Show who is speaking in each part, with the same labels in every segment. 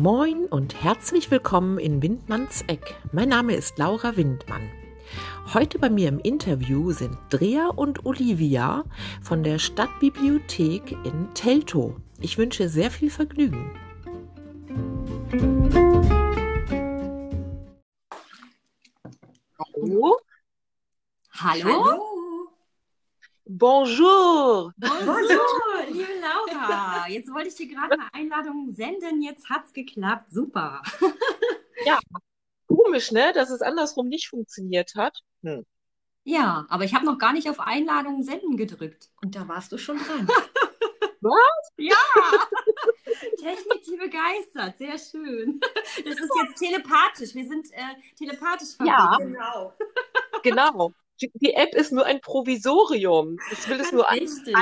Speaker 1: Moin und herzlich willkommen in Windmanns Eck. Mein Name ist Laura Windmann. Heute bei mir im Interview sind Drea und Olivia von der Stadtbibliothek in Teltow. Ich wünsche sehr viel Vergnügen.
Speaker 2: Hallo?
Speaker 3: Hallo?
Speaker 2: Hallo?
Speaker 1: Bonjour!
Speaker 3: Bonjour, liebe Laura. Jetzt wollte ich dir gerade eine Einladung senden, jetzt hat's geklappt. Super.
Speaker 1: Ja, komisch, ne, dass es andersrum nicht funktioniert hat. Hm.
Speaker 3: Ja, aber ich habe noch gar nicht auf Einladung senden gedrückt.
Speaker 2: Und da warst du schon dran.
Speaker 1: Was?
Speaker 3: Ja! Technik, die begeistert. Sehr schön. Das ist jetzt telepathisch. Wir sind äh, telepathisch
Speaker 1: Ja.
Speaker 3: verbunden.
Speaker 2: Genau.
Speaker 1: Genau. Die, die App ist nur ein Provisorium. Ich will es nur.
Speaker 3: Richtig.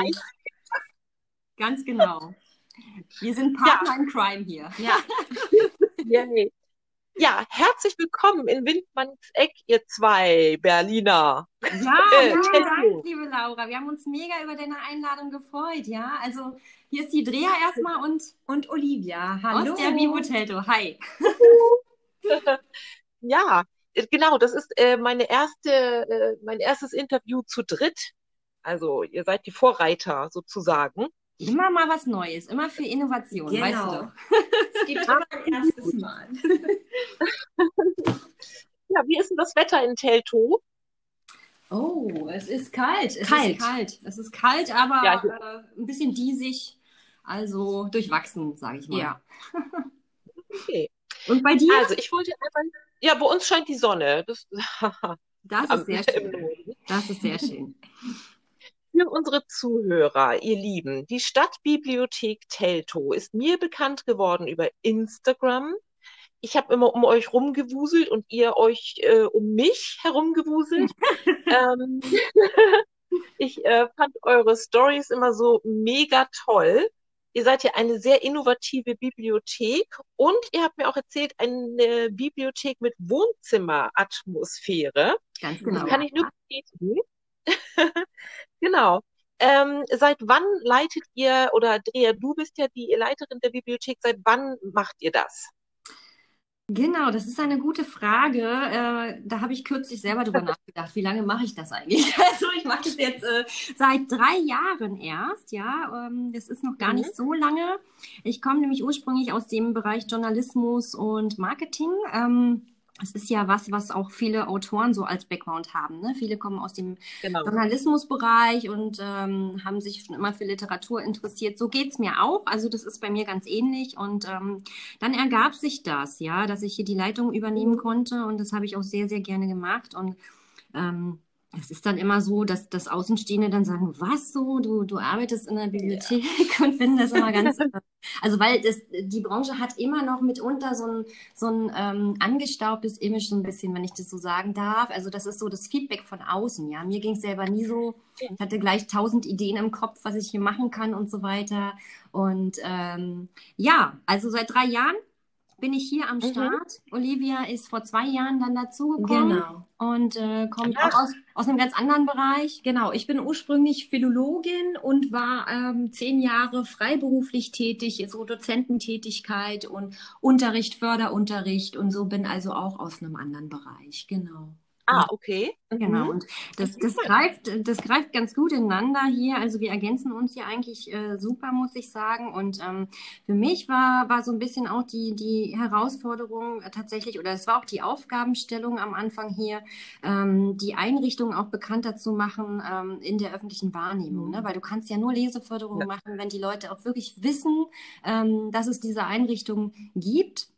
Speaker 3: Ganz genau. Wir sind Partner in Crime hier.
Speaker 2: Ja,
Speaker 1: Yay. Ja, herzlich willkommen in Windmanns Eck, ihr zwei Berliner.
Speaker 3: Ja,
Speaker 1: Äh,
Speaker 3: vielen
Speaker 1: Teltow.
Speaker 3: Dank, liebe Laura. Wir haben uns mega über deine Einladung gefreut, ja. Also hier ist die Drea erstmal und
Speaker 2: und Olivia, hallo.
Speaker 3: aus der Vivo Telto. Hi.
Speaker 1: Ja, genau, das ist äh, meine erste, äh, mein erstes Interview zu dritt. Also ihr seid die Vorreiter sozusagen.
Speaker 3: Immer mal was Neues, immer für Innovation, weißt
Speaker 2: Genau.
Speaker 3: du.
Speaker 2: Es gibt immer ein erstes Mal.
Speaker 1: Ja, wie ist denn das Wetter in Teltow?
Speaker 3: Oh, es ist kalt. Es
Speaker 2: Kalt.
Speaker 3: ist kalt. Es ist kalt, aber
Speaker 1: Ja,
Speaker 3: äh, ein bisschen diesig. Also durchwachsen, sage ich mal.
Speaker 2: Ja.
Speaker 1: Okay.
Speaker 3: Und bei dir?
Speaker 1: Also ich wollte einmal, ja, bei uns scheint die Sonne. Das,
Speaker 3: Das ist sehr schön. Das ist sehr schön.
Speaker 1: Für unsere Zuhörer, ihr Lieben, die Stadtbibliothek Teltow ist mir bekannt geworden über Instagram. Ich habe immer um euch rumgewuselt und ihr euch äh, um mich herumgewuselt. ähm, ich äh, fand eure Stories immer so mega toll. Ihr seid ja eine sehr innovative Bibliothek und ihr habt mir auch erzählt, eine Bibliothek mit Wohnzimmeratmosphäre.
Speaker 3: Ganz
Speaker 1: Das
Speaker 3: genau.
Speaker 1: kann ich nur bestätigen. Genau. Ähm, seit wann leitet ihr, oder Drea, du bist ja die Leiterin der Bibliothek, seit wann macht ihr das?
Speaker 3: Genau, das ist eine gute Frage. Äh, da habe ich kürzlich selber drüber nachgedacht. Wie lange mache ich das eigentlich? Also ich mache das jetzt äh, seit drei Jahren erst. Ja, ähm, das ist noch gar
Speaker 1: Mhm.
Speaker 3: nicht so lange. Ich komme nämlich ursprünglich aus dem Bereich Journalismus und Marketing. Ähm, es ist ja was, was auch viele Autoren so als Background haben. Ne? Viele kommen aus dem
Speaker 1: Genau.
Speaker 3: Journalismusbereich und ähm, haben sich schon immer für Literatur interessiert. So geht's mir auch. Also das ist bei mir ganz ähnlich. Und ähm, dann ergab sich das, ja, dass ich hier die Leitung übernehmen konnte und das habe ich auch sehr, sehr gerne gemacht. Und ähm, es ist dann immer so, dass, dass Außenstehende dann sagen, was so, du, du arbeitest in der Bibliothek und finden das immer ganz, also weil das, die Branche hat immer noch mitunter so ein, so ein ähm, angestaubtes Image so ein bisschen, wenn ich das so sagen darf. Also das ist so das Feedback von außen, ja. Mir ging es selber nie so. Ich hatte gleich tausend Ideen im Kopf, was ich hier machen kann und so weiter. Und ähm, ja, also seit drei Jahren bin ich hier am
Speaker 1: Mhm.
Speaker 3: Start. Olivia ist vor zwei Jahren dann dazugekommen
Speaker 2: Genau.
Speaker 3: und äh, kommt
Speaker 1: Ach.
Speaker 3: auch aus, aus einem ganz anderen Bereich.
Speaker 2: Genau, ich bin ursprünglich Philologin und war ähm, zehn Jahre freiberuflich tätig, so Dozententätigkeit und Unterricht, Förderunterricht und so bin also auch aus einem anderen Bereich. Genau.
Speaker 1: Ah, okay. Mhm.
Speaker 3: Genau, und das, das greift, das greift ganz gut ineinander hier. Also wir ergänzen uns hier eigentlich äh, super, muss ich sagen. Und ähm, für mich war, war so ein bisschen auch die, die Herausforderung äh, tatsächlich, oder es war auch die Aufgabenstellung am Anfang hier, ähm, die Einrichtung auch bekannter zu machen ähm, in der öffentlichen Wahrnehmung. Ne? Weil du kannst ja nur Leseförderung
Speaker 1: Ja.
Speaker 3: machen, wenn die Leute auch wirklich wissen, ähm, dass es diese Einrichtung gibt.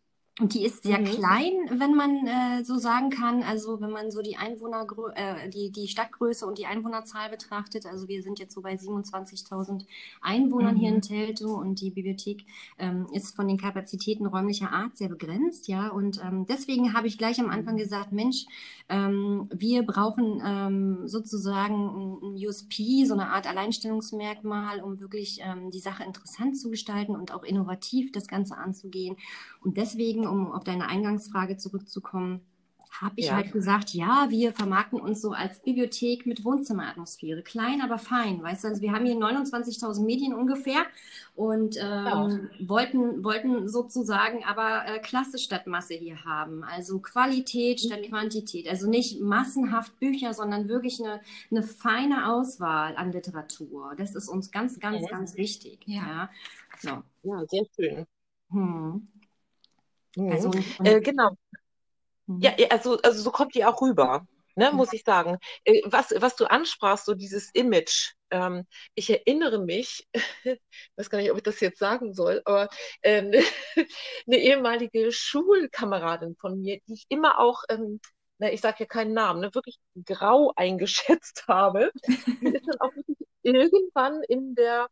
Speaker 3: Und die ist sehr
Speaker 1: Mhm.
Speaker 3: klein, wenn man äh, so sagen kann. Also wenn man so die Einwohner, äh, die, die Stadtgröße und die Einwohnerzahl betrachtet. Also wir sind jetzt so bei 27.000 Einwohnern hier
Speaker 2: Mhm.
Speaker 3: in Teltow und die Bibliothek ähm, ist von den Kapazitäten räumlicher Art sehr begrenzt, ja. Und ähm, deswegen habe ich gleich am Anfang gesagt, Mensch, ähm, wir brauchen ähm, sozusagen ein, ein USP, so eine Art Alleinstellungsmerkmal, um wirklich ähm, die Sache interessant zu gestalten und auch innovativ das Ganze anzugehen. Und deswegen, um auf deine Eingangsfrage zurückzukommen, habe ich
Speaker 1: Ja.
Speaker 3: halt gesagt, ja, wir vermarkten uns so als Bibliothek mit Wohnzimmeratmosphäre. Klein, aber fein, weißt du? Also wir haben hier 29.000 Medien ungefähr und ähm, wollten, wollten sozusagen aber äh, Klasse statt Masse hier haben. Also Qualität statt Quantität. Also nicht massenhaft Bücher, sondern wirklich eine, eine feine Auswahl an Literatur. Das ist uns ganz, ganz,
Speaker 1: Mhm.
Speaker 3: ganz wichtig.
Speaker 2: Ja.
Speaker 3: Ja. So.
Speaker 1: Ja, sehr schön.
Speaker 3: Hm.
Speaker 1: Mhm.
Speaker 3: Also,
Speaker 1: Äh, genau.
Speaker 3: Mhm.
Speaker 1: Ja, ja, also, also so kommt die auch rüber, ne, muss ich sagen. Äh, Was, was du ansprachst, so dieses Image. Ähm, ich erinnere mich, weiß gar nicht, ob ich das jetzt sagen soll, aber ähm, eine ehemalige Schulkameradin von mir, die ich immer auch, ähm, na, ich sage ja keinen Namen, ne, wirklich grau eingeschätzt habe, die ist dann auch wirklich irgendwann in der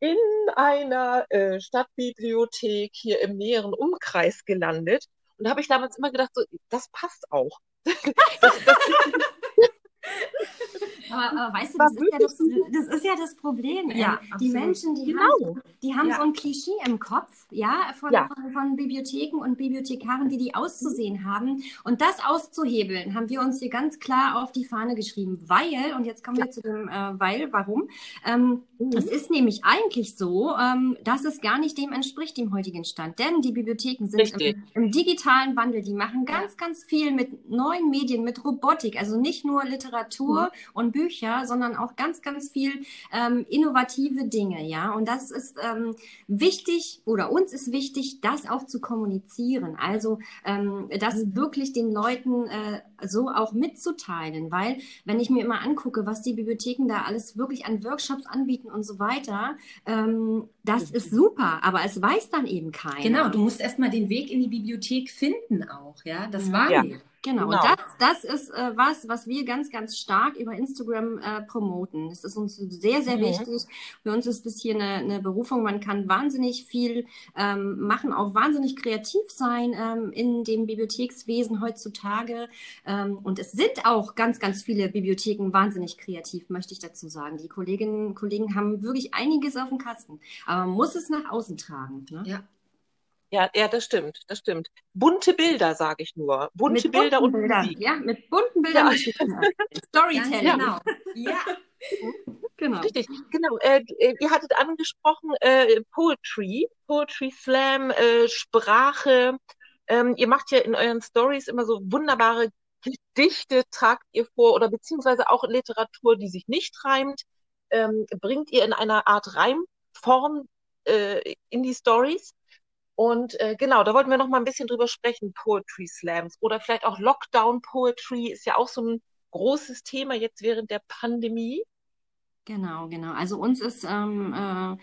Speaker 1: in einer äh, Stadtbibliothek hier im näheren Umkreis gelandet. Und da habe ich damals immer gedacht, so, das passt auch. Das, das,
Speaker 3: Aber, aber weißt du, das ist, ja das, das ist ja das Problem.
Speaker 2: Ja,
Speaker 3: Ähm, die. Menschen, die
Speaker 1: Genau.
Speaker 3: haben, die haben
Speaker 2: Ja.
Speaker 3: so ein Klischee im Kopf, ja, von. Von, von Bibliotheken und Bibliothekaren, wie die auszusehen haben. Und das auszuhebeln, haben wir uns hier ganz klar auf die Fahne geschrieben, weil, und jetzt kommen wir zu dem äh, Weil, warum? Ähm,
Speaker 1: Mhm.
Speaker 3: Es ist nämlich eigentlich so, ähm, dass es gar nicht dem entspricht, dem heutigen Stand. Denn die Bibliotheken sind im, im digitalen Wandel, die machen ganz, ganz viel mit neuen Medien, mit Robotik, also nicht nur Literatur und Bücher, sondern auch ganz, ganz viel ähm, innovative Dinge, ja. Und das ist ähm, wichtig oder uns ist wichtig, das auch zu kommunizieren. Also ähm, das wirklich den Leuten äh, so auch mitzuteilen, weil wenn ich mir immer angucke, was die Bibliotheken da alles wirklich an Workshops anbieten und so weiter, ähm, das ist super, aber es weiß dann eben keiner.
Speaker 2: Genau, du musst erstmal den Weg in die Bibliothek finden auch, ja, das
Speaker 3: Ja.
Speaker 2: wahrnehmen.
Speaker 3: Genau,
Speaker 1: Genau.
Speaker 3: und das, das ist äh, was, was wir ganz, ganz stark über Instagram äh, promoten. Das ist uns sehr, sehr
Speaker 1: Mhm.
Speaker 3: wichtig. Für uns ist das hier eine, eine Berufung. Man kann wahnsinnig viel ähm, machen, auch wahnsinnig kreativ sein ähm, in dem Bibliothekswesen heutzutage. Ähm, und es sind auch ganz, ganz viele Bibliotheken wahnsinnig kreativ, möchte ich dazu sagen. Die Kolleginnen und Kollegen haben wirklich einiges auf dem Kasten. Aber man muss es nach außen tragen. Ne?
Speaker 2: Ja.
Speaker 1: Ja, ja, das stimmt, das stimmt. Bunte Bilder, sage ich nur. Bunte
Speaker 3: Mit
Speaker 1: Bilder und
Speaker 3: Bildern,
Speaker 1: Musik.
Speaker 3: ja, mit bunten Bildern.
Speaker 1: Ja.
Speaker 3: Storytelling.
Speaker 1: Ja.
Speaker 2: Genau. Ja,
Speaker 3: genau.
Speaker 1: Richtig, genau. Äh, äh, ihr hattet angesprochen äh, Poetry, Poetry Slam, äh, Sprache. Ähm, ihr macht ja in euren Stories immer so wunderbare Gedichte, tragt ihr vor oder beziehungsweise auch Literatur, die sich nicht reimt, ähm, bringt ihr in einer Art Reimform äh, in die Stories. Und äh, genau, da wollten wir noch mal ein bisschen drüber sprechen, Poetry Slams oder vielleicht auch Lockdown Poetry ist ja auch so ein großes Thema jetzt während der Pandemie.
Speaker 3: Genau, genau. Also uns ist ähm, äh,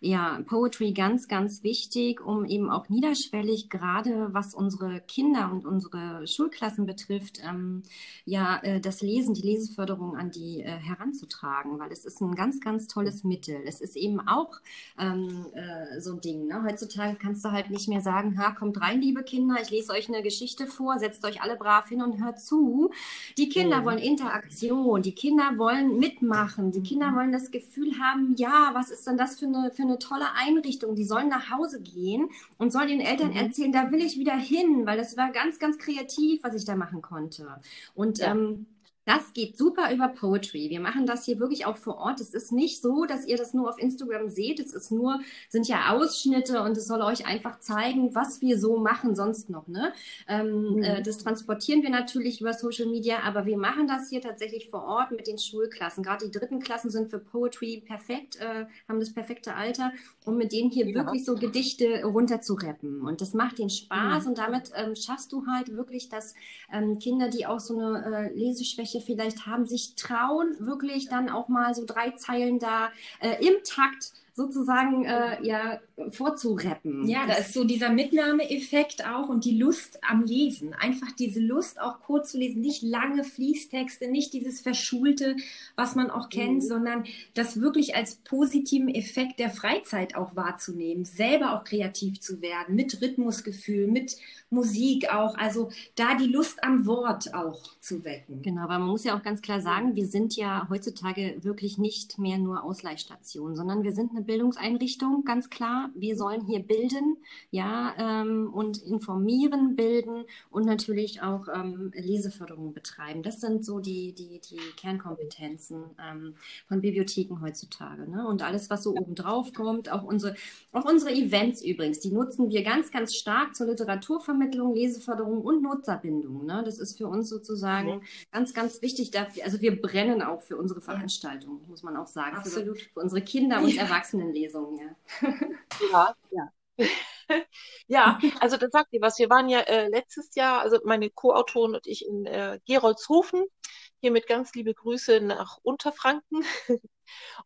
Speaker 3: ja Poetry ganz, ganz wichtig, um eben auch niederschwellig, gerade was unsere Kinder und unsere Schulklassen betrifft, ähm, ja äh, das Lesen, die Leseförderung an die äh, heranzutragen, weil es ist ein ganz, ganz tolles Mittel. Es ist eben auch ähm, äh, so ein Ding. Ne? Heutzutage kannst du halt nicht mehr sagen, ha, kommt rein, liebe Kinder, ich lese euch eine Geschichte vor, setzt euch alle brav hin und hört zu. Die Kinder
Speaker 1: Mhm.
Speaker 3: wollen Interaktion, die Kinder wollen mitmachen, die Kinder wollen das Gefühl haben, ja, was ist denn das für eine, für eine tolle Einrichtung? Die sollen nach Hause gehen und sollen den Eltern
Speaker 1: Mhm.
Speaker 3: erzählen, da will ich wieder hin, weil das war ganz, ganz kreativ, was ich da machen konnte. Und
Speaker 1: Ja.
Speaker 3: ähm, das geht super über Poetry. Wir machen das hier wirklich auch vor Ort. Es ist nicht so, dass ihr das nur auf Instagram seht. Es ist nur, sind ja Ausschnitte und es soll euch einfach zeigen, was wir so machen sonst noch. Ne? Ähm,
Speaker 1: Mhm.
Speaker 3: äh, das transportieren wir natürlich über Social Media, aber wir machen das hier tatsächlich vor Ort mit den Schulklassen. Gerade die dritten Klassen sind für Poetry perfekt, äh, haben das perfekte Alter, um mit denen hier
Speaker 1: Ja.
Speaker 3: wirklich so Gedichte runterzurappen. Und das macht den Spaß
Speaker 1: Mhm.
Speaker 3: und damit ähm, schaffst du halt wirklich, dass ähm, Kinder, die auch so eine äh, Leseschwäche vielleicht haben, sich trauen, wirklich dann auch mal so drei Zeilen da äh, im Takt sozusagen äh, ja vorzurappen.
Speaker 2: Ja, da ist so dieser Mitnahmeeffekt auch und die Lust am Lesen. Einfach diese Lust auch kurz zu lesen, nicht lange Fließtexte, nicht dieses Verschulte, was man auch kennt,
Speaker 1: Mhm.
Speaker 2: sondern das wirklich als positiven Effekt der Freizeit auch wahrzunehmen, selber auch kreativ zu werden, mit Rhythmusgefühl, mit Musik auch. Also da die Lust am Wort auch zu wecken.
Speaker 3: Genau, aber man muss ja auch ganz klar sagen, wir sind ja heutzutage wirklich nicht mehr nur Ausleihstation, sondern wir sind eine Bildungseinrichtung, ganz klar. Wir sollen hier bilden, ja, ähm, und informieren, bilden und natürlich auch ähm, Leseförderung betreiben. Das sind so die, die, die Kernkompetenzen ähm, von Bibliotheken heutzutage. Ne? Und alles, was so oben drauf kommt, auch unsere, auch unsere Events übrigens, die nutzen wir ganz, ganz stark zur Literaturvermittlung, Leseförderung und Nutzerbindung. Ne? Das ist für uns sozusagen ja. ganz, ganz wichtig. Dafür, also wir brennen auch für unsere Veranstaltungen, muss man auch sagen. Absolut. Für, für unsere Kinder- und Erwachsenenlesungen, ja.
Speaker 1: Ja, ja. ja, also das sagt ihr was. Wir waren ja äh, letztes Jahr, also meine Co-Autorin und ich in äh, Geroldshofen. Hiermit ganz liebe Grüße nach Unterfranken.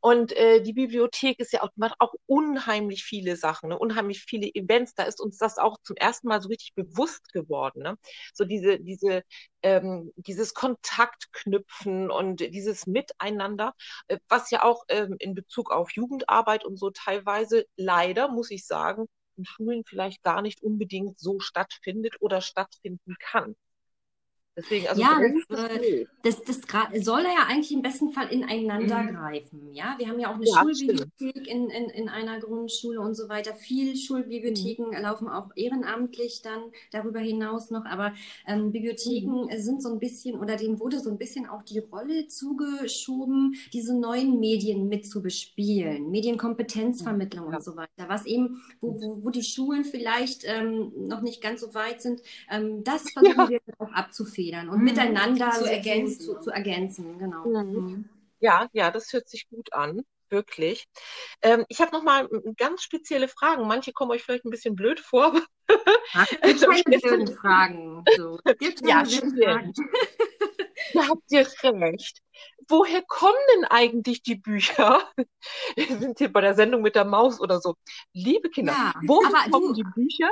Speaker 1: Und äh, die Bibliothek ist ja auch, macht auch unheimlich viele Sachen, ne? unheimlich viele Events. Da ist uns das auch zum ersten Mal so richtig bewusst geworden. Ne? So diese, diese, ähm, dieses Kontaktknüpfen und dieses Miteinander, äh, was ja auch ähm, in Bezug auf Jugendarbeit und so teilweise leider, muss ich sagen, in Schulen vielleicht gar nicht unbedingt so stattfindet oder stattfinden kann.
Speaker 3: Deswegen, also ja, das, äh, das, das, soll ja eigentlich im besten Fall ineinander mhm. greifen. Ja, wir haben ja auch eine ja, Schulbibliothek in, in, in einer Grundschule und so weiter. Viele Schulbibliotheken mhm. laufen auch ehrenamtlich dann darüber hinaus noch. Aber ähm, Bibliotheken mhm. sind so ein bisschen oder denen wurde so ein bisschen auch die Rolle zugeschoben, diese neuen Medien mit zu bespielen, Medienkompetenzvermittlung ja. und so weiter. Was eben, wo, wo, wo die Schulen vielleicht ähm, noch nicht ganz so weit sind, ähm, das versuchen wir auch abzufedern abzufedern und mhm. miteinander zu ergänzen. Zu, zu ergänzen genau. Mhm.
Speaker 1: mhm. Ja, ja, das hört sich gut an wirklich. Ähm, ich habe noch mal ganz spezielle Fragen. Manche kommen euch vielleicht ein bisschen blöd vor.
Speaker 3: Ach, keine blöden Fragen. So.
Speaker 1: ja, stimmt. da habt ihr recht. Woher kommen denn eigentlich die Bücher? Wir sind hier bei der Sendung mit der Maus oder so. Liebe Kinder, ja, woher kommen du, die Bücher,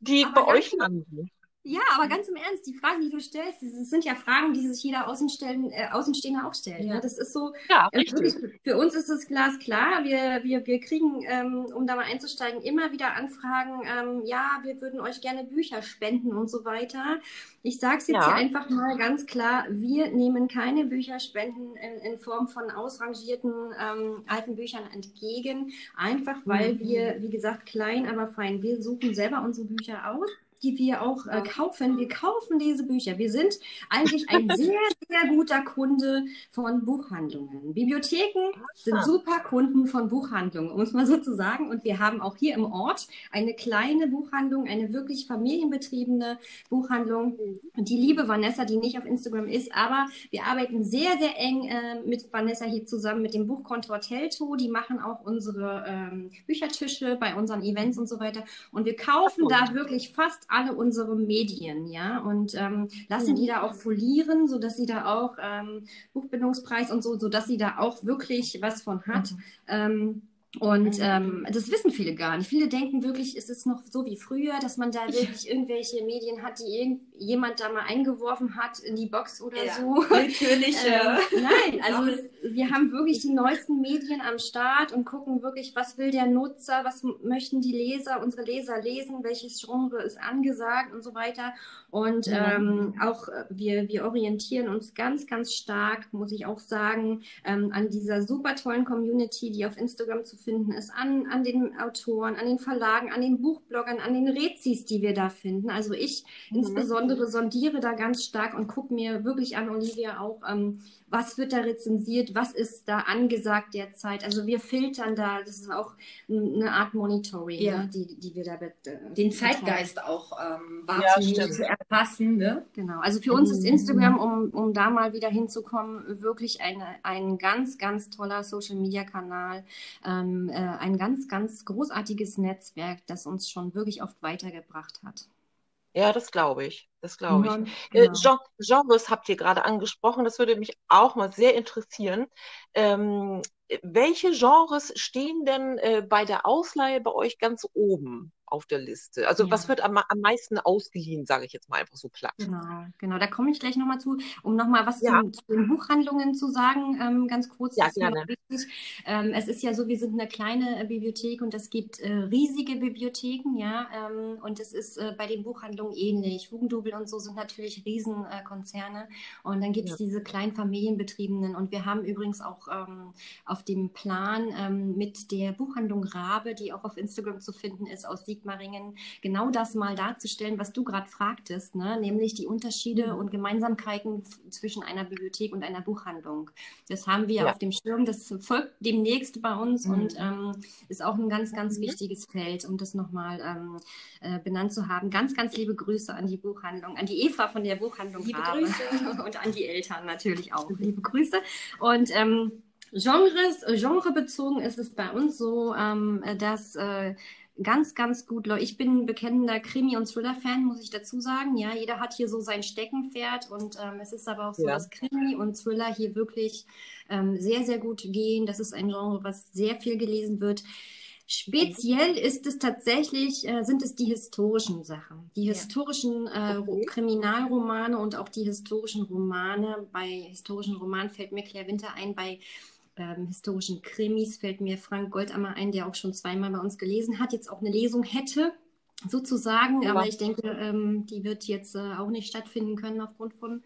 Speaker 1: die bei euch landen?
Speaker 3: Ja, aber ganz im Ernst, die Fragen, die du stellst, das sind ja Fragen, die sich jeder Außenstellen, äh, Außenstehender auch stellt. Ne? Ja. Ne? Das ist so, ja, äh, wirklich, für uns ist das glasklar. Wir, wir, wir kriegen, ähm, um da mal einzusteigen, immer wieder Anfragen, ähm, ja, wir würden euch gerne Bücher spenden und so weiter. Ich sage es jetzt ja. hier einfach mal ganz klar, wir nehmen keine Bücherspenden in, in Form von ausrangierten ähm, alten Büchern entgegen, einfach weil mhm. wir, wie gesagt, klein, aber fein, wir suchen selber unsere Bücher aus die wir auch äh, kaufen. Wir kaufen diese Bücher. Wir sind eigentlich ein sehr, sehr guter Kunde von Buchhandlungen. Bibliotheken sind super Kunden von Buchhandlungen, um es mal so zu sagen. Und wir haben auch hier im Ort eine kleine Buchhandlung, eine wirklich familienbetriebene Buchhandlung. Und die liebe Vanessa, die nicht auf Instagram ist, aber wir arbeiten sehr, sehr eng äh, mit Vanessa hier zusammen mit dem Buchkontor Telto. Die machen auch unsere ähm, Büchertische bei unseren Events und so weiter. Und wir kaufen da wirklich fast alle unsere Medien, ja, und ähm, lassen mhm. die da auch folieren, so dass sie da auch ähm, Buchbindungspreis und so, so dass sie da auch wirklich was von hat. Mhm. Ähm, und mhm. ähm, das wissen viele gar nicht. Viele denken wirklich, ist es noch so wie früher, dass man da wirklich irgendwelche Medien hat, die irgendjemand da mal eingeworfen hat in die Box oder ja, so.
Speaker 2: Natürlich.
Speaker 3: ähm, nein, also es, wir haben wirklich die neuesten Medien am Start und gucken wirklich, was will der Nutzer, was möchten die Leser, unsere Leser lesen, welches Genre ist angesagt und so weiter. Und ähm, auch äh, wir, wir orientieren uns ganz, ganz stark, muss ich auch sagen, ähm, an dieser super tollen Community, die auf Instagram zu finden ist, an, an den Autoren, an den Verlagen, an den Buchbloggern, an den Rezis, die wir da finden. Also ich mhm. insbesondere sondiere da ganz stark und gucke mir wirklich an, Olivia, auch, ähm, was wird da rezensiert, was ist da angesagt derzeit. Also wir filtern da, das ist auch eine Art Monitoring, ja. ne, die, die wir da
Speaker 2: mit, äh, Den Zeitgeist auch ähm, wahrzunehmen, ja, zu erfassen. Ne?
Speaker 3: Genau, also für uns ist mhm. Instagram, um, um da mal wieder hinzukommen, wirklich eine, ein ganz, ganz toller Social-Media-Kanal, ähm, äh, ein ganz, ganz großartiges Netzwerk, das uns schon wirklich oft weitergebracht hat.
Speaker 1: Ja, das glaube ich. Das glaube ich. Ja, äh, genau. Genres habt ihr gerade angesprochen. Das würde mich auch mal sehr interessieren. Ähm, welche Genres stehen denn äh, bei der Ausleihe bei euch ganz oben? Auf der Liste? Also
Speaker 3: Ja.
Speaker 1: was wird am, am meisten ausgeliehen, sage ich jetzt mal einfach so platt.
Speaker 3: Genau, genau. Da komme ich gleich nochmal zu, um nochmal was
Speaker 1: Ja.
Speaker 3: zum, zu den Buchhandlungen zu sagen, ähm, ganz kurz.
Speaker 1: Ja, gerne.
Speaker 3: Ähm, es ist ja so, wir sind eine kleine äh, Bibliothek und es gibt äh, riesige Bibliotheken, ja, ähm, und es ist äh, bei den Buchhandlungen ähnlich. Hugendubel und so sind natürlich Riesenkonzerne äh, und dann gibt es
Speaker 1: Ja.
Speaker 3: diese kleinen Familienbetriebenen und wir haben übrigens auch ähm, auf dem Plan ähm, mit der Buchhandlung Rabe, die auch auf Instagram zu finden ist, aus Sigmaringen, genau das mal darzustellen, was du gerade fragtest, ne? nämlich die Unterschiede
Speaker 1: Mhm.
Speaker 3: und Gemeinsamkeiten zwischen einer Bibliothek und einer Buchhandlung. Das haben wir
Speaker 1: Ja.
Speaker 3: auf dem Schirm, das folgt demnächst bei uns
Speaker 2: Mhm.
Speaker 3: und ähm, ist auch ein ganz, ganz
Speaker 1: Mhm.
Speaker 3: wichtiges Feld, um das nochmal ähm, äh, benannt zu haben. Ganz, ganz liebe Grüße an die Buchhandlung, an die Eva von der Buchhandlung
Speaker 2: Liebe
Speaker 3: Rabe
Speaker 2: Grüße.
Speaker 3: und an die Eltern natürlich auch. Liebe Grüße. Und ähm, Genres, genrebezogen ist es bei uns so, ähm, äh, dass äh, ganz, ganz gut. Ich bin ein bekennender Krimi- und Thriller-Fan, muss ich dazu sagen. Ja, jeder hat hier so sein Steckenpferd und ähm, es ist aber auch so,
Speaker 1: Ja.
Speaker 3: dass Krimi und Thriller hier wirklich ähm, sehr, sehr gut gehen. Das ist ein Genre, was sehr viel gelesen wird. Speziell ist es tatsächlich, äh, sind es die historischen Sachen, die
Speaker 2: Ja.
Speaker 3: historischen äh, Ro-
Speaker 1: Okay.
Speaker 3: Kriminalromane und auch die historischen Romane. Bei historischen Romanen fällt mir Claire Winter ein, bei ähm, historischen Krimis fällt mir Frank Goldammer ein, der auch schon zweimal bei uns gelesen hat, jetzt auch eine Lesung hätte, sozusagen.
Speaker 1: Ja.
Speaker 3: Aber ich denke, ähm, die wird jetzt äh, auch nicht stattfinden können aufgrund von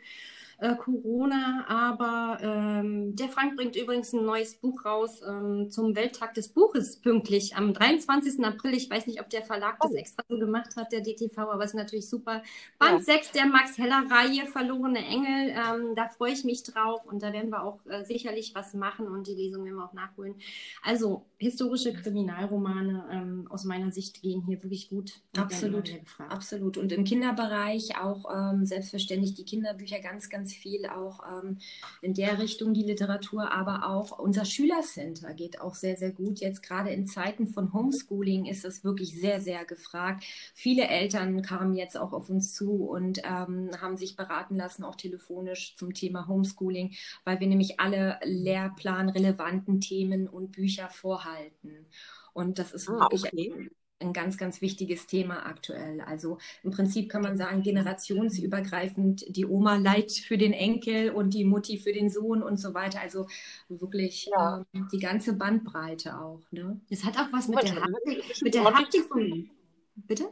Speaker 3: äh, Corona. Aber ähm, der Frank bringt übrigens ein neues Buch raus ähm, zum Welttag des Buches pünktlich am 23. April. Ich weiß nicht, ob der Verlag das
Speaker 1: Oh.
Speaker 3: extra so gemacht hat, der DTV, aber es ist natürlich super. Band 6 der Max Heller Reihe, Verlorene Engel. Ähm, da freue ich mich drauf und da werden wir auch äh, sicherlich was machen und die Lesung werden wir auch nachholen. Also historische Kriminalromane ähm, aus meiner Sicht gehen hier wirklich gut.
Speaker 2: Absolut. Absolut. Und im Kinderbereich auch ähm, selbstverständlich die Kinderbücher ganz, ganz viel auch ähm, in der Richtung die Literatur, aber auch unser Schülercenter geht auch sehr, sehr gut. Jetzt gerade in Zeiten von Homeschooling ist es wirklich sehr, sehr gefragt. Viele Eltern kamen jetzt auch auf uns zu und ähm, haben sich beraten lassen, auch telefonisch zum Thema Homeschooling, weil wir nämlich alle lehrplanrelevanten Themen und Bücher vorhalten. Und das ist
Speaker 1: Ah,
Speaker 2: wirklich
Speaker 1: okay.
Speaker 2: ein ganz, ganz wichtiges Thema aktuell. Also im Prinzip kann man sagen, generationsübergreifend, die Oma leiht für den Enkel und die Mutti für den Sohn und so weiter. Also wirklich
Speaker 1: Ja.
Speaker 2: ähm, die ganze Bandbreite auch. Ne?
Speaker 3: Es hat auch was mit der Haptik, mit der Haptik
Speaker 1: zu
Speaker 3: von.
Speaker 1: tun.
Speaker 3: Bitte?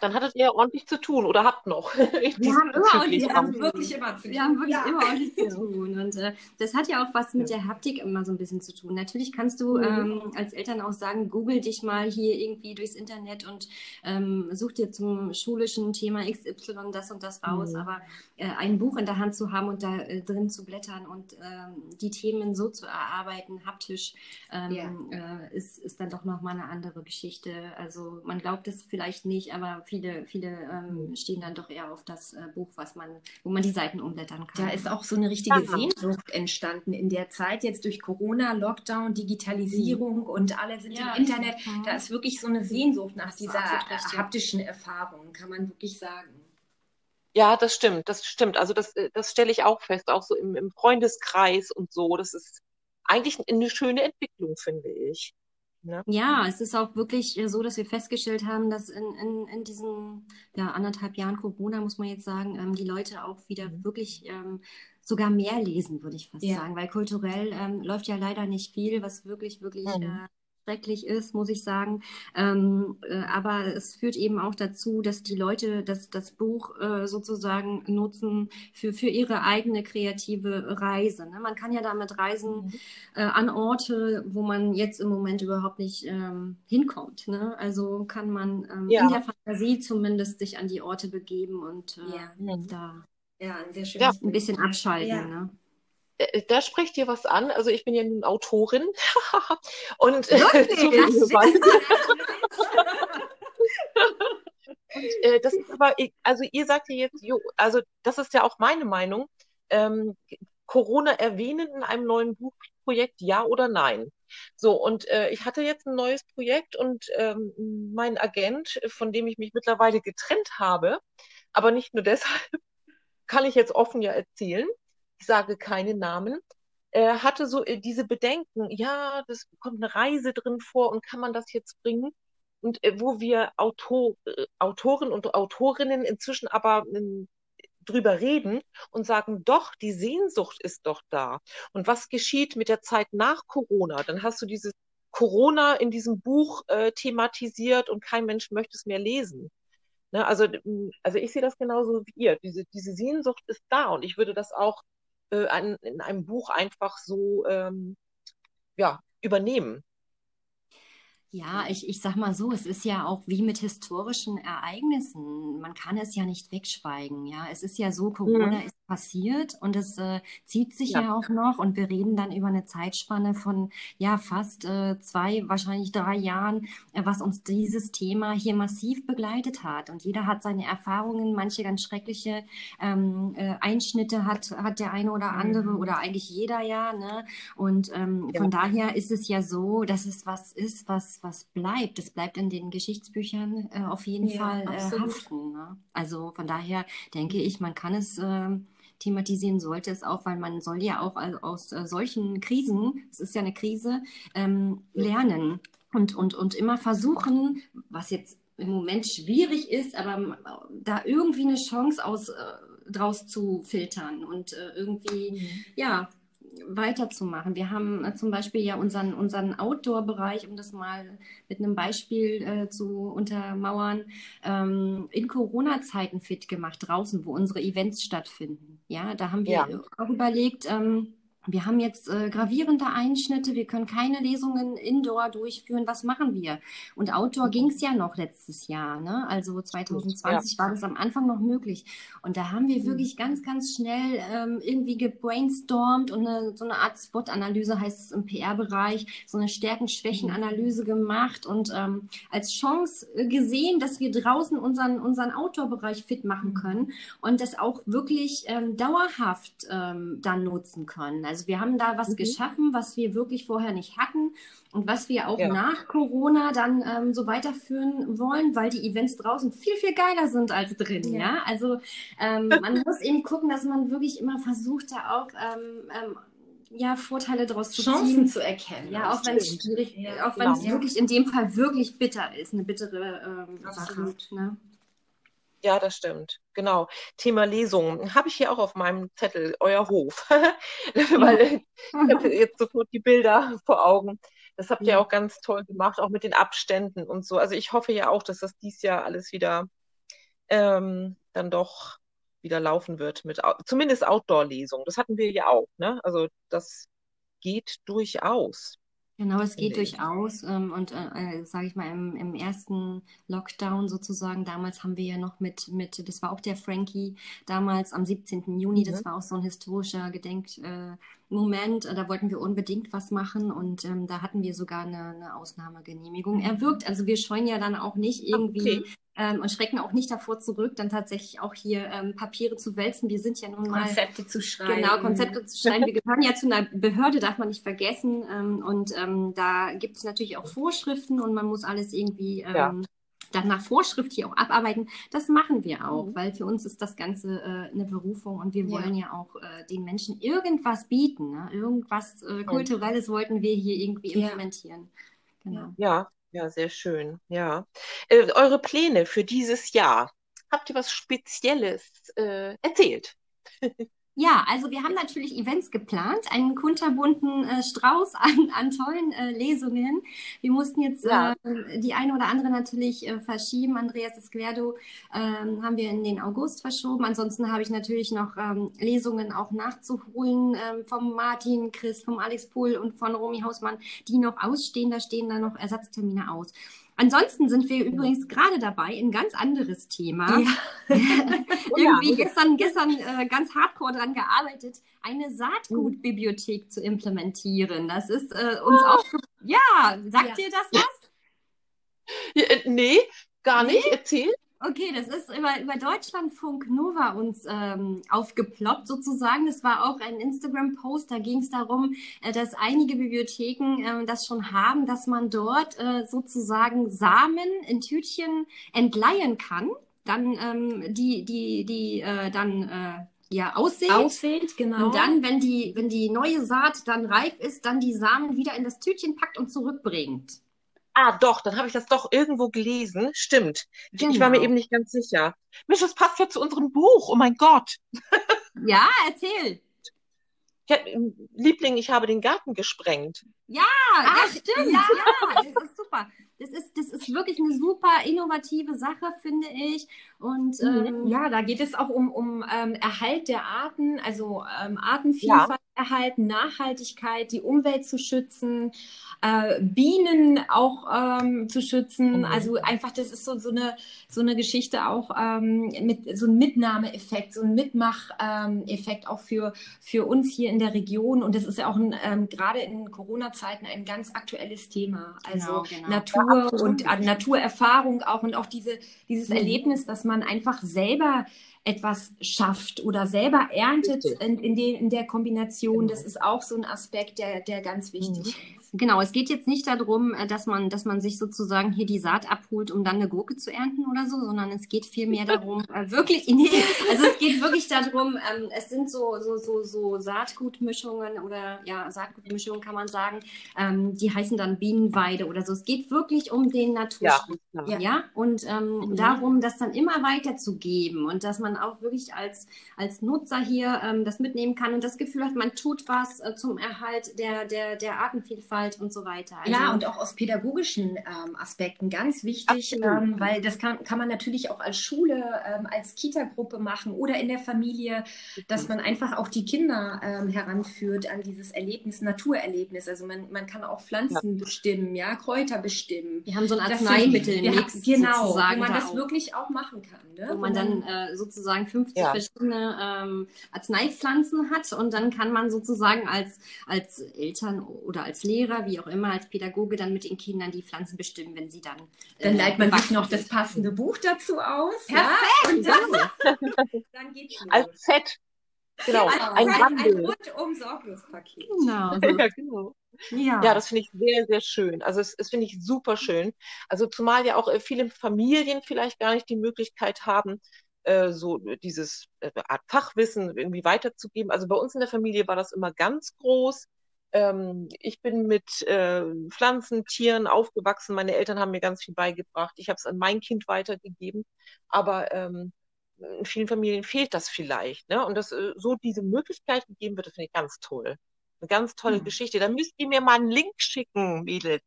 Speaker 1: Dann hattet ihr ja ordentlich zu tun oder habt noch.
Speaker 3: Wir haben immer ordentlich zu
Speaker 2: haben
Speaker 3: tun.
Speaker 2: wirklich immer zu
Speaker 3: Wir haben
Speaker 2: tun.
Speaker 3: wirklich
Speaker 2: Ja.
Speaker 3: immer ordentlich zu tun. Und äh, das hat ja auch was mit der Haptik immer so ein bisschen zu tun. Natürlich kannst du
Speaker 1: Mhm.
Speaker 3: ähm, als Eltern auch sagen, google dich mal hier irgendwie durchs Internet und ähm, such dir zum schulischen Thema XY das und das raus.
Speaker 1: Mhm.
Speaker 3: Aber äh, ein Buch in der Hand zu haben und da äh, drin zu blättern und ähm, die Themen so zu erarbeiten, haptisch, ähm,
Speaker 2: Ja.
Speaker 3: äh, ist, ist dann doch nochmal eine andere Geschichte. Also man glaubt es vielleicht nicht, aber viele, viele ähm, stehen dann doch eher auf das äh, Buch, was man, wo man die Seiten umblättern kann.
Speaker 2: Da ist auch so eine richtige
Speaker 1: Ja.
Speaker 2: Sehnsucht entstanden in der Zeit, jetzt durch Corona, Lockdown, Digitalisierung und alle sind
Speaker 3: Ja,
Speaker 2: im Internet.
Speaker 3: mhm.
Speaker 2: Da ist wirklich so eine Sehnsucht nach dieser äh,
Speaker 3: ja.
Speaker 2: haptischen Erfahrung, kann man wirklich sagen.
Speaker 1: Ja, das stimmt, das stimmt. Also das, äh, das stelle ich auch fest, auch so im, im Freundeskreis und so. Das ist eigentlich eine schöne Entwicklung, finde ich. Ne?
Speaker 3: Ja, es ist auch wirklich äh, so, dass wir festgestellt haben, dass in, in, in diesen ja, anderthalb Jahren Corona, muss man jetzt sagen, ähm, die Leute auch wieder
Speaker 1: Mhm.
Speaker 3: wirklich ähm, sogar mehr lesen, würde ich fast
Speaker 2: Ja.
Speaker 3: sagen, weil kulturell ähm, läuft ja leider nicht viel, was wirklich, wirklich
Speaker 1: Mhm.
Speaker 3: äh, schrecklich ist, muss ich sagen. Ähm, äh, aber es führt eben auch dazu, dass die Leute das, das Buch äh, sozusagen nutzen für, für ihre eigene kreative Reise. Ne? Man kann ja damit reisen
Speaker 1: Mhm.
Speaker 3: äh, an Orte, wo man jetzt im Moment überhaupt nicht ähm, hinkommt. Ne? Also kann man ähm,
Speaker 1: Ja.
Speaker 3: in der Fantasie zumindest sich an die Orte begeben und äh,
Speaker 2: Ja.
Speaker 3: Da
Speaker 2: Ja, ein sehr
Speaker 1: Ja.
Speaker 2: schönes
Speaker 3: ein bisschen abschalten.
Speaker 2: Ja.
Speaker 3: Ne?
Speaker 1: Äh, Da spricht dir was an. Also ich bin ja nun Autorin. Und äh, das ist aber, also ihr sagt ja jetzt, jo, also das ist ja auch meine Meinung. Ähm, Corona erwähnen in einem neuen Buchprojekt, ja oder nein? So, und äh, ich hatte jetzt ein neues Projekt und ähm, mein Agent, von dem ich mich mittlerweile getrennt habe, aber nicht nur deshalb, kann ich jetzt offen ja erzählen, ich sage keine Namen, äh, hatte so äh, diese Bedenken, ja, das kommt eine Reise drin vor und kann man das jetzt bringen? und äh, wo wir Autor, äh, Autoren und Autorinnen inzwischen aber ähm, drüber reden und sagen, doch, die Sehnsucht ist doch da. Und was geschieht mit der Zeit nach Corona? Dann hast du dieses Corona in diesem Buch äh, thematisiert und kein Mensch möchte es mehr lesen. Ne? Also, also ich sehe das genauso wie ihr. Diese, diese Sehnsucht ist da und ich würde das auch äh, an, in einem Buch einfach so ähm, ja, übernehmen.
Speaker 3: Ja, ich, ich sag mal so, es ist ja auch wie mit historischen Ereignissen. Man kann es ja nicht wegschweigen. Ja, es ist ja so, Corona mhm. ist passiert und es äh, zieht sich ja. ja. auch noch und wir reden dann über eine Zeitspanne von ja fast äh, zwei, wahrscheinlich drei Jahren, äh, was uns dieses Thema hier massiv begleitet hat und jeder hat seine Erfahrungen, manche ganz schreckliche ähm, äh, Einschnitte hat hat der eine oder andere mhm. oder eigentlich jeder ja, ne? Und ähm, ja. von daher ist es ja so, dass es was ist, was was bleibt. Es bleibt in den Geschichtsbüchern äh, auf jeden ja, Fall äh, haften. Ne? Also von daher denke ich, man kann es ähm, thematisieren sollte es auch, weil man soll ja auch aus äh, solchen Krisen, es ist ja eine Krise, ähm, lernen und, und, und immer versuchen, was jetzt im Moment schwierig ist, aber da irgendwie eine Chance aus, äh, draus zu filtern und äh, irgendwie, mhm. ja, weiterzumachen. Wir haben äh, zum Beispiel ja unseren, unseren Outdoor-Bereich, um das mal mit einem Beispiel äh, zu untermauern, ähm, in Corona-Zeiten fit gemacht, draußen, wo unsere Events stattfinden. Ja, da haben wir ja. auch überlegt, ähm, wir haben jetzt äh, gravierende Einschnitte, wir können keine Lesungen indoor durchführen. Was machen wir? Und Outdoor mhm. ging es ja noch letztes Jahr, ne? Also 2020 ja. war das am Anfang noch möglich. Und da haben wir mhm. wirklich ganz, ganz schnell ähm, irgendwie gebrainstormt und eine, so eine Art SWOT-Analyse heißt es im PR-Bereich, so eine Stärken-Schwächen-Analyse gemacht und ähm, als Chance gesehen, dass wir draußen unseren, unseren Outdoor-Bereich fit machen mhm. können und das auch wirklich ähm, dauerhaft ähm, dann nutzen können. Also wir haben da was mhm. geschaffen, was wir wirklich vorher nicht hatten und was wir auch ja. nach Corona dann ähm, so weiterführen wollen, weil die Events draußen viel, viel geiler sind als drin. Ja, ja? Also ähm, man muss eben gucken, dass man wirklich immer versucht, da auch ähm, ähm ja, Vorteile daraus zu
Speaker 2: Chancen
Speaker 3: ziehen.
Speaker 2: zu erkennen.
Speaker 3: Ja, auch wenn es schwierig, ja, auch wenn es genau. wirklich in dem Fall wirklich bitter ist, eine bittere ähm, Sache. Ne?
Speaker 1: Ja, das stimmt. Genau. Thema Lesungen. Habe ich hier auch auf meinem Zettel, euer Hof. Weil ich habe jetzt sofort die Bilder vor Augen. Das habt ihr auch ganz toll gemacht, auch mit den Abständen und so. Also ich hoffe ja auch, dass das dies Jahr alles wieder ähm, dann doch wieder laufen wird mit zumindest Outdoor-Lesungen. Das hatten wir ja auch, ne? Also das geht durchaus.
Speaker 3: Genau, es geht durchaus. Ähm, und äh, äh sage ich mal, im, im, ersten Lockdown sozusagen, damals haben wir ja noch mit, mit, das war auch der Frankie, damals am 17. Juni, mhm. das war auch so ein historischer Gedenkmoment. Äh, da wollten wir unbedingt was machen und ähm, da hatten wir sogar eine, eine Ausnahmegenehmigung erwirkt. Also wir scheuen ja dann auch nicht irgendwie okay ähm, und schrecken auch nicht davor zurück, dann tatsächlich auch hier ähm, Papiere zu wälzen. Wir sind ja nun
Speaker 2: mal. Konzepte zu schreiben.
Speaker 3: Genau, Konzepte zu schreiben. Wir gehören ja zu einer Behörde, darf man nicht vergessen. Ähm, und ähm, da gibt es natürlich auch Vorschriften und man muss alles irgendwie. Ähm, ja dann nach Vorschrift hier auch abarbeiten. Das machen wir auch, mhm. weil für uns ist das Ganze äh, eine Berufung und wir wollen ja, ja auch äh, den Menschen irgendwas bieten. Ne? Irgendwas äh, Kulturelles wollten wir hier irgendwie implementieren.
Speaker 1: Genau. Ja, ja, sehr schön. Ja. Äh, eure Pläne für dieses Jahr. Habt ihr was Spezielles äh, erzählt?
Speaker 3: Ja, also wir haben natürlich Events geplant, einen kunterbunten äh, Strauß an, an tollen äh, Lesungen. Wir mussten jetzt ja. äh, die eine oder andere natürlich äh, verschieben. Andreas Esquerdo ähm, haben wir in den August verschoben. Ansonsten habe ich natürlich noch ähm, Lesungen auch nachzuholen ähm, vom Martin Chris, vom Alex Pohl und von Romy Hausmann, die noch ausstehen. Da stehen dann noch Ersatztermine aus. Ansonsten sind wir übrigens gerade dabei, ein ganz anderes Thema. Ja. Irgendwie gestern, gestern äh, ganz hardcore daran gearbeitet, eine Saatgutbibliothek zu implementieren. Das ist äh, uns oh. auch. Ja, sagt ja. dir das was?
Speaker 1: Äh, nee, gar nicht. Erzähl.
Speaker 3: Okay, das ist über, über Deutschlandfunk Nova uns ähm, aufgeploppt sozusagen. Das war auch ein Instagram-Post, da ging es darum, äh, dass einige Bibliotheken äh, das schon haben, dass man dort äh, sozusagen Samen in Tütchen entleihen kann. Dann ähm, die, die, die äh, dann äh, ja aussät.
Speaker 2: Aussät, genau.
Speaker 3: Und dann, wenn die, wenn die neue Saat dann reif ist, dann die Samen wieder in das Tütchen packt und zurückbringt.
Speaker 1: Ah, doch, dann habe ich das doch irgendwo gelesen. Stimmt. Ich, ich war mir
Speaker 3: Genau.
Speaker 1: eben nicht ganz sicher. Mensch, das passt ja zu unserem Buch. Oh mein Gott.
Speaker 3: Ja, erzähl.
Speaker 1: Ja, Liebling, ich habe den Garten gesprengt.
Speaker 3: Ja, ja, stimmt. Ja, das ist super. Das ist, das ist wirklich eine super innovative Sache, finde ich. Und ähm,
Speaker 2: Ja, da geht es auch um, um ähm, Erhalt der Arten, also ähm, Artenvielfalt erhalten, Nachhaltigkeit, die Umwelt zu schützen, äh, Bienen auch ähm, zu schützen.
Speaker 1: Mhm.
Speaker 2: Also einfach, das ist so, so, eine, so eine Geschichte auch ähm, mit so ein Mitnahmeeffekt, so ein Mitmacheffekt auch für, für uns hier in der Region. Und das ist ja auch ein, ähm, gerade in Corona-Zeiten ein ganz aktuelles Thema. Also
Speaker 3: Genau, genau.
Speaker 2: Natur
Speaker 1: Ja,
Speaker 2: und äh, Naturerfahrung auch und auch diese, dieses
Speaker 1: Mhm.
Speaker 2: Erlebnis, dass man einfach selber etwas schafft oder selber erntet in, in, den, in der Kombination.
Speaker 1: Genau.
Speaker 2: Das ist auch so ein Aspekt, der, der ganz wichtig ist.
Speaker 3: Genau, es geht jetzt nicht darum, äh, dass man, dass man sich sozusagen hier die Saat abholt, um dann eine Gurke zu ernten oder so, sondern es geht vielmehr darum, äh, wirklich, nee, also es geht wirklich darum, ähm, es sind so, so, so, so Saatgutmischungen oder ja, Saatgutmischungen kann man sagen, ähm, die heißen dann Bienenweide oder so. Es geht wirklich um den
Speaker 1: Ja,
Speaker 3: Naturschutz.
Speaker 1: ja.
Speaker 3: Ja, und ähm,
Speaker 1: Mhm.
Speaker 3: darum, das dann immer weiterzugeben und dass man auch wirklich als, als Nutzer hier ähm, das mitnehmen kann und das Gefühl hat, man tut was äh, zum Erhalt der, der, der Artenvielfalt und so weiter. Also,
Speaker 2: Ja, und auch aus pädagogischen ähm, Aspekten ganz wichtig, ähm, weil das kann, kann man natürlich auch als Schule, ähm, als Kita-Gruppe machen oder in der Familie, dass man einfach auch die Kinder ähm, heranführt an dieses Erlebnis, Naturerlebnis. Also man, man kann auch Pflanzen bestimmen, ja, Kräuter bestimmen.
Speaker 3: wir haben so einen
Speaker 2: Das sind-
Speaker 3: Arzneimittelmix
Speaker 2: ja, genau,
Speaker 3: sozusagen
Speaker 2: wo man
Speaker 3: da
Speaker 2: das
Speaker 3: auch.
Speaker 2: wirklich auch machen kann. Ne?
Speaker 3: wo man dann äh, sozusagen 50
Speaker 1: Ja.
Speaker 3: verschiedene ähm, Arzneipflanzen hat und dann kann man sozusagen als, als Eltern oder als Lehrer, wie auch immer, als Pädagoge dann mit den Kindern die Pflanzen bestimmen, wenn sie dann
Speaker 2: dann
Speaker 3: äh,
Speaker 2: leiht man sich noch das passende Buch dazu aus.
Speaker 3: Perfekt!
Speaker 2: Ja? Und dann, dann geht's los.
Speaker 1: Als Set. Genau.
Speaker 2: Ein,
Speaker 1: Ein
Speaker 2: ein, ein
Speaker 1: Bundle.
Speaker 2: rundum Sorglospaket.
Speaker 3: Genau. So.
Speaker 1: Ja, genau.
Speaker 3: Ja.
Speaker 1: Ja, das finde ich sehr, sehr schön. Also es, es finde ich super schön. Also zumal ja auch äh, viele Familien vielleicht gar nicht die Möglichkeit haben, äh, so dieses äh, Art Fachwissen irgendwie weiterzugeben. Also bei uns in der Familie war das immer ganz groß. Ähm, ich bin mit äh, Pflanzen, Tieren aufgewachsen. Meine Eltern haben mir ganz viel beigebracht. Ich habe es an mein Kind weitergegeben. Aber ähm, in vielen Familien fehlt das vielleicht. Ne? Und dass äh, so diese Möglichkeit gegeben wird, das finde ich ganz toll. Eine ganz tolle
Speaker 3: Ja.
Speaker 1: Geschichte. Da müsst ihr mir mal einen Link schicken, Mädels.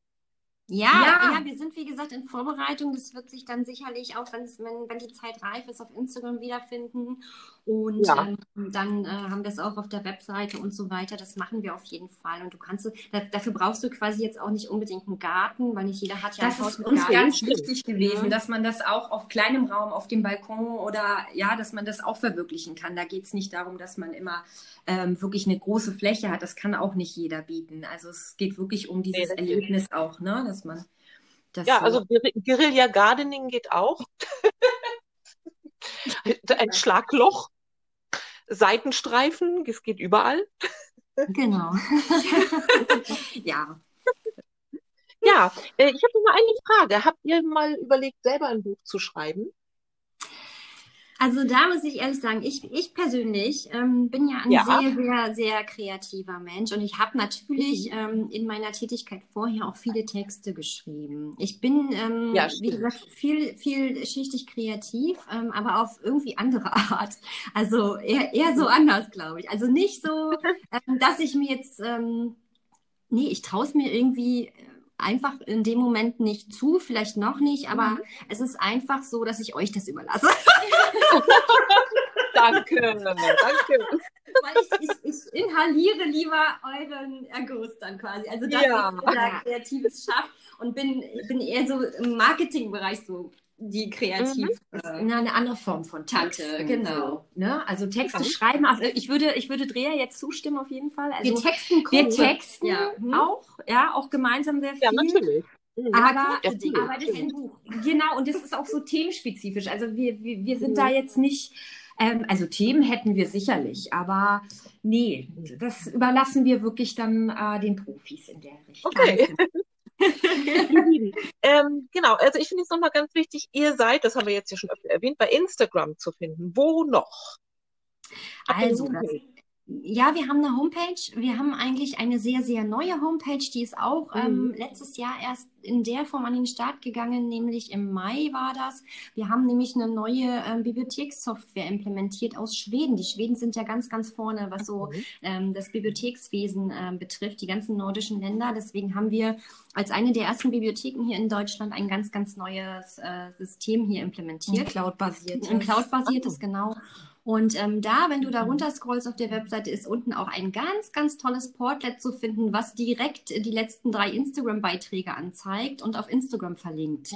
Speaker 3: Ja,
Speaker 2: Ja.
Speaker 3: ja, wir sind wie gesagt in Vorbereitung. Das wird sich dann sicherlich auch, wenn, wenn, wenn die Zeit reif ist, auf Instagram wiederfinden. Und
Speaker 1: Ja.
Speaker 3: ähm, dann äh, haben wir es auch auf der Webseite und so weiter. Das machen wir auf jeden Fall. Und du kannst, da, dafür brauchst du quasi jetzt auch nicht unbedingt einen Garten, weil nicht jeder hat ja
Speaker 2: Das
Speaker 3: ein Haus
Speaker 2: ist
Speaker 3: mit
Speaker 2: uns
Speaker 3: Garten.
Speaker 2: ganz
Speaker 1: stimmt.
Speaker 2: wichtig gewesen,
Speaker 3: Ja.
Speaker 2: dass man das auch auf kleinem Raum, auf dem Balkon oder ja, dass man das auch verwirklichen kann. Da geht es nicht darum, dass man immer ähm, wirklich eine große Fläche hat. Das kann auch nicht jeder bieten. Also es geht wirklich um dieses
Speaker 1: Nee, das
Speaker 2: Erlebnis auch, ne? Dass man das
Speaker 1: Ja,
Speaker 2: so
Speaker 1: also Guer- Guerilla Gardening geht auch. Ein Schlagloch, Seitenstreifen, es geht überall.
Speaker 3: Genau.
Speaker 2: ja.
Speaker 1: Ja, äh, ich habe noch mal eine Frage. Habt ihr mal überlegt, selber ein Buch zu schreiben?
Speaker 3: Also da muss ich ehrlich sagen, ich, ich persönlich ähm, bin ja ein
Speaker 1: Ja.
Speaker 3: sehr, sehr, sehr kreativer Mensch und ich habe natürlich ähm, in meiner Tätigkeit vorher auch viele Texte geschrieben. Ich bin, ähm,
Speaker 1: Ja,
Speaker 3: wie gesagt, viel, vielschichtig kreativ, ähm, aber auf irgendwie andere Art. Also eher, eher so anders, glaube ich. Also nicht so, ähm, dass ich mir jetzt, ähm, nee, ich traue es mir irgendwie einfach in dem Moment nicht zu, vielleicht noch nicht, aber
Speaker 2: Mhm.
Speaker 3: es ist einfach so, dass ich euch das überlasse.
Speaker 1: Danke, danke.
Speaker 3: Weil ich, ich, ich inhaliere lieber euren Erguss dann quasi. Also das
Speaker 1: Ja.
Speaker 3: ist unser kreatives Schaff und bin, bin eher so im Marketingbereich so die kreativ. Äh,
Speaker 2: Na, eine andere Form von
Speaker 3: Tante,
Speaker 2: Texten,
Speaker 3: genau.
Speaker 2: So, ne? Also Texte
Speaker 1: Ja.
Speaker 2: schreiben, also ich würde, ich würde Dreher jetzt zustimmen auf jeden Fall. Also
Speaker 3: wir texten
Speaker 2: wir texten
Speaker 3: Ja. Mhm.
Speaker 2: auch, ja, auch gemeinsam sehr viel.
Speaker 1: Ja, natürlich. Mhm.
Speaker 2: Aber,
Speaker 1: Ja, cool.
Speaker 2: aber das ist
Speaker 3: Stimmt.
Speaker 2: ein Buch. Genau, und das ist auch so themenspezifisch. Also wir, wir, wir sind
Speaker 1: Mhm.
Speaker 2: da jetzt nicht, ähm, also Themen hätten wir sicherlich, aber nee, das überlassen wir wirklich dann äh, den Profis in der Richtung.
Speaker 1: Okay. Ähm, genau, also ich finde es nochmal ganz wichtig, ihr seid, das haben wir jetzt ja schon öfter erwähnt, bei Instagram zu finden. Wo noch? Eine
Speaker 3: Also, das? Ja, wir haben eine Homepage. Wir haben eigentlich eine sehr, sehr neue Homepage. Die ist auch ähm,
Speaker 1: Mhm.
Speaker 3: letztes Jahr erst in der Form an den Start gegangen, nämlich im Mai war das. Wir haben nämlich eine neue ähm, Bibliothekssoftware implementiert aus Schweden. Die Schweden sind ja ganz, ganz vorne, was so
Speaker 1: Mhm.
Speaker 3: ähm, das Bibliothekswesen ähm, betrifft, die ganzen nordischen Länder. Deswegen haben wir als eine der ersten Bibliotheken hier in Deutschland ein ganz, ganz neues äh, System hier implementiert.
Speaker 2: Cloud-basiert.
Speaker 3: Ein Cloud-basiertes,
Speaker 1: Ah.
Speaker 3: genau. Und ähm, da, wenn du da
Speaker 1: Mhm.
Speaker 3: runterscrollst auf der Webseite, ist unten auch ein ganz, ganz tolles Portlet zu finden, was direkt die letzten drei Instagram-Beiträge anzeigt und auf Instagram verlinkt.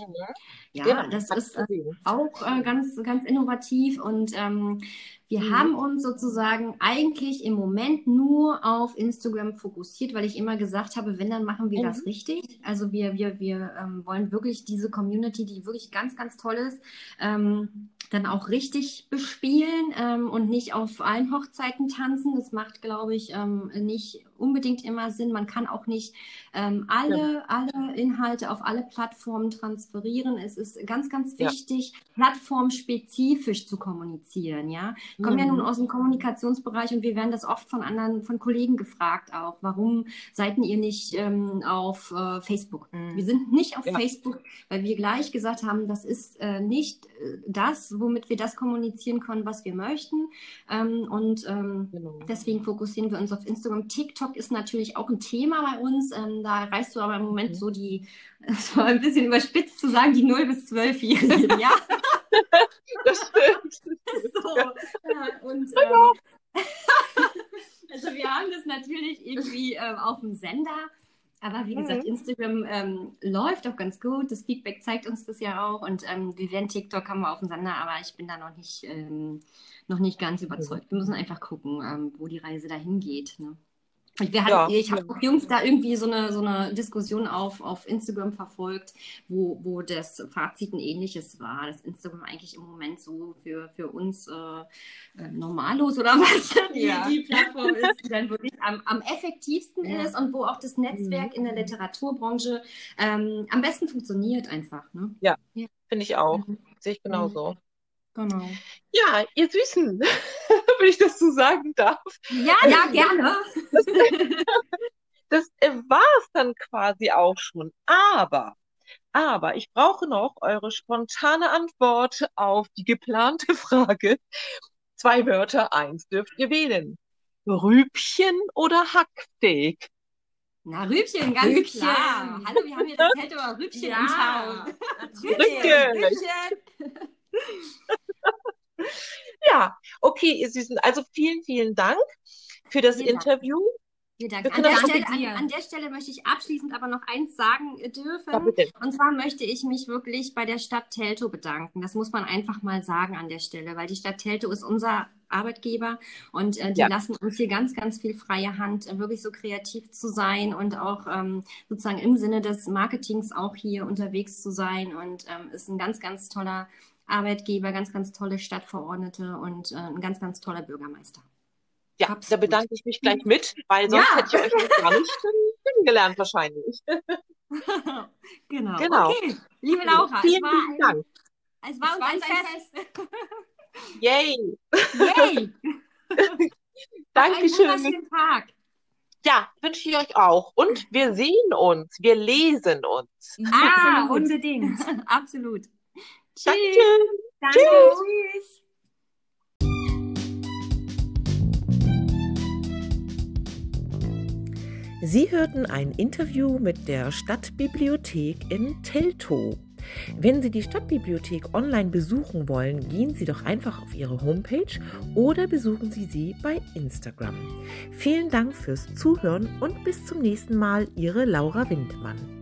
Speaker 3: Ja,
Speaker 1: Genau,
Speaker 3: das ist äh, auch äh, ganz, ganz innovativ und ähm, wir
Speaker 1: Mhm.
Speaker 3: haben uns sozusagen eigentlich im Moment nur auf Instagram fokussiert, weil ich immer gesagt habe, wenn, dann machen wir das
Speaker 1: Mhm.
Speaker 3: richtig. Also wir, wir, wir ähm, wollen wirklich diese Community, die wirklich ganz, ganz toll ist, ähm, dann auch richtig bespielen ähm, und nicht auf allen Hochzeiten tanzen. Das macht, glaube ich, ähm, nicht unbedingt immer Sinn. Man kann auch nicht ähm, alle, alle Inhalte auf alle Plattformen transferieren. Es ist ganz, ganz
Speaker 1: Ja.
Speaker 3: wichtig, plattformspezifisch zu kommunizieren. Ja, ich komme ja
Speaker 1: Mhm.
Speaker 3: nun aus dem Kommunikationsbereich und wir werden das oft von anderen, von Kollegen gefragt auch. Warum seid ihr nicht ähm, auf äh, Facebook?
Speaker 1: Mhm.
Speaker 3: Wir sind nicht auf
Speaker 1: Ja.
Speaker 3: Facebook, weil wir gleich gesagt haben, das ist äh, nicht äh, das, womit wir das kommunizieren können, was wir möchten. Ähm, und ähm,
Speaker 1: Genau.
Speaker 3: Deswegen fokussieren wir uns auf Instagram. TikTok ist natürlich auch ein Thema bei uns. Ähm, da reißt du aber im Moment
Speaker 1: Mhm.
Speaker 3: so die, es war ein bisschen überspitzt zu sagen, die 0- bis 12-Jährigen, ja?
Speaker 1: Das stimmt.
Speaker 3: so. Ja, und, ähm, also wir haben das natürlich irgendwie ähm, auf dem Sender. Aber wie gesagt,
Speaker 1: Mhm.
Speaker 3: Instagram ähm, läuft auch ganz gut. Das Feedback zeigt uns das ja auch. Und ähm, wir werden TikTok haben wir auf dem Sender, aber ich bin da noch nicht, ähm, noch nicht ganz überzeugt. Wir müssen einfach gucken, ähm, wo die Reise dahin geht. Ne? Wir
Speaker 1: Ja,
Speaker 3: hatten, ich habe
Speaker 1: ja.
Speaker 3: auch Jungs da irgendwie so eine, so eine Diskussion auf, auf Instagram verfolgt, wo, wo das Fazit ein ähnliches war, dass Instagram eigentlich im Moment so für, für uns äh, äh, normallos oder was die,
Speaker 1: Ja.
Speaker 3: die Plattform ist, die dann wirklich am, am effektivsten
Speaker 1: Ja.
Speaker 3: ist und wo auch das Netzwerk in der
Speaker 1: Mhm.
Speaker 3: Literaturbranche ähm, am besten funktioniert einfach. Ne?
Speaker 1: Finde ich auch.
Speaker 3: Mhm.
Speaker 1: Sehe ich genauso.
Speaker 3: Genau.
Speaker 1: Ja, ihr Süßen, wenn ich das so sagen darf.
Speaker 3: Ja, ja, gerne.
Speaker 1: Das äh, war es dann quasi auch schon. Aber, aber ich brauche noch eure spontane Antwort auf die geplante Frage. Zwei Wörter, eins dürft ihr wählen. Rübchen oder Hacksteak?
Speaker 3: Na, Rübchen, ganz
Speaker 2: Rübchen.
Speaker 3: klar. Hallo, wir haben hier das Zeltower Rübchen in Town.
Speaker 1: Rübchen. Ja, okay, ihr Süßen. Also vielen, vielen Dank für das
Speaker 3: Vielen Dank.
Speaker 1: Interview.
Speaker 3: Vielen Dank. An der,
Speaker 1: das
Speaker 3: Stelle, an, an der Stelle möchte ich abschließend aber noch eins sagen dürfen.
Speaker 1: Ja.
Speaker 3: Und zwar möchte ich mich wirklich bei der Stadt Teltow bedanken. Das muss man einfach mal sagen an der Stelle, weil die Stadt Teltow ist unser Arbeitgeber und äh, die
Speaker 1: Ja.
Speaker 3: lassen uns hier ganz, ganz viel freie Hand, äh, wirklich so kreativ zu sein und auch ähm, sozusagen im Sinne des Marketings auch hier unterwegs zu sein und ähm, ist ein ganz, ganz toller Arbeitgeber, ganz, ganz tolle Stadtverordnete und äh, ein ganz, ganz toller Bürgermeister.
Speaker 1: Ja, da
Speaker 2: Absolut.
Speaker 1: bedanke ich mich gleich mit, weil sonst
Speaker 3: Ja.
Speaker 1: hätte ich euch noch gar nicht kennengelernt wahrscheinlich.
Speaker 3: genau.
Speaker 1: Genau.
Speaker 3: Okay. Liebe Laura,
Speaker 1: Vielen,
Speaker 3: es war,
Speaker 1: vielen
Speaker 3: ein,
Speaker 1: Dank.
Speaker 3: es war
Speaker 2: Es
Speaker 3: uns
Speaker 2: war
Speaker 3: ein
Speaker 2: uns ein
Speaker 3: Fest.
Speaker 1: Yay.
Speaker 3: Yay! Einen
Speaker 1: Dankeschön.
Speaker 3: wunderschönen Tag.
Speaker 1: Ja, wünsche ich euch auch. Und wir sehen uns, wir lesen uns.
Speaker 2: Ah, unbedingt.
Speaker 3: Absolut. Tschüss.
Speaker 1: Danke.
Speaker 3: Danke.
Speaker 2: Tschüss.
Speaker 4: Sie hörten ein Interview mit der Stadtbibliothek in Teltow. Wenn Sie die Stadtbibliothek online besuchen wollen, gehen Sie doch einfach auf Ihre Homepage oder besuchen Sie sie bei Instagram. Vielen Dank fürs Zuhören und bis zum nächsten Mal, Ihre Laura Windmann.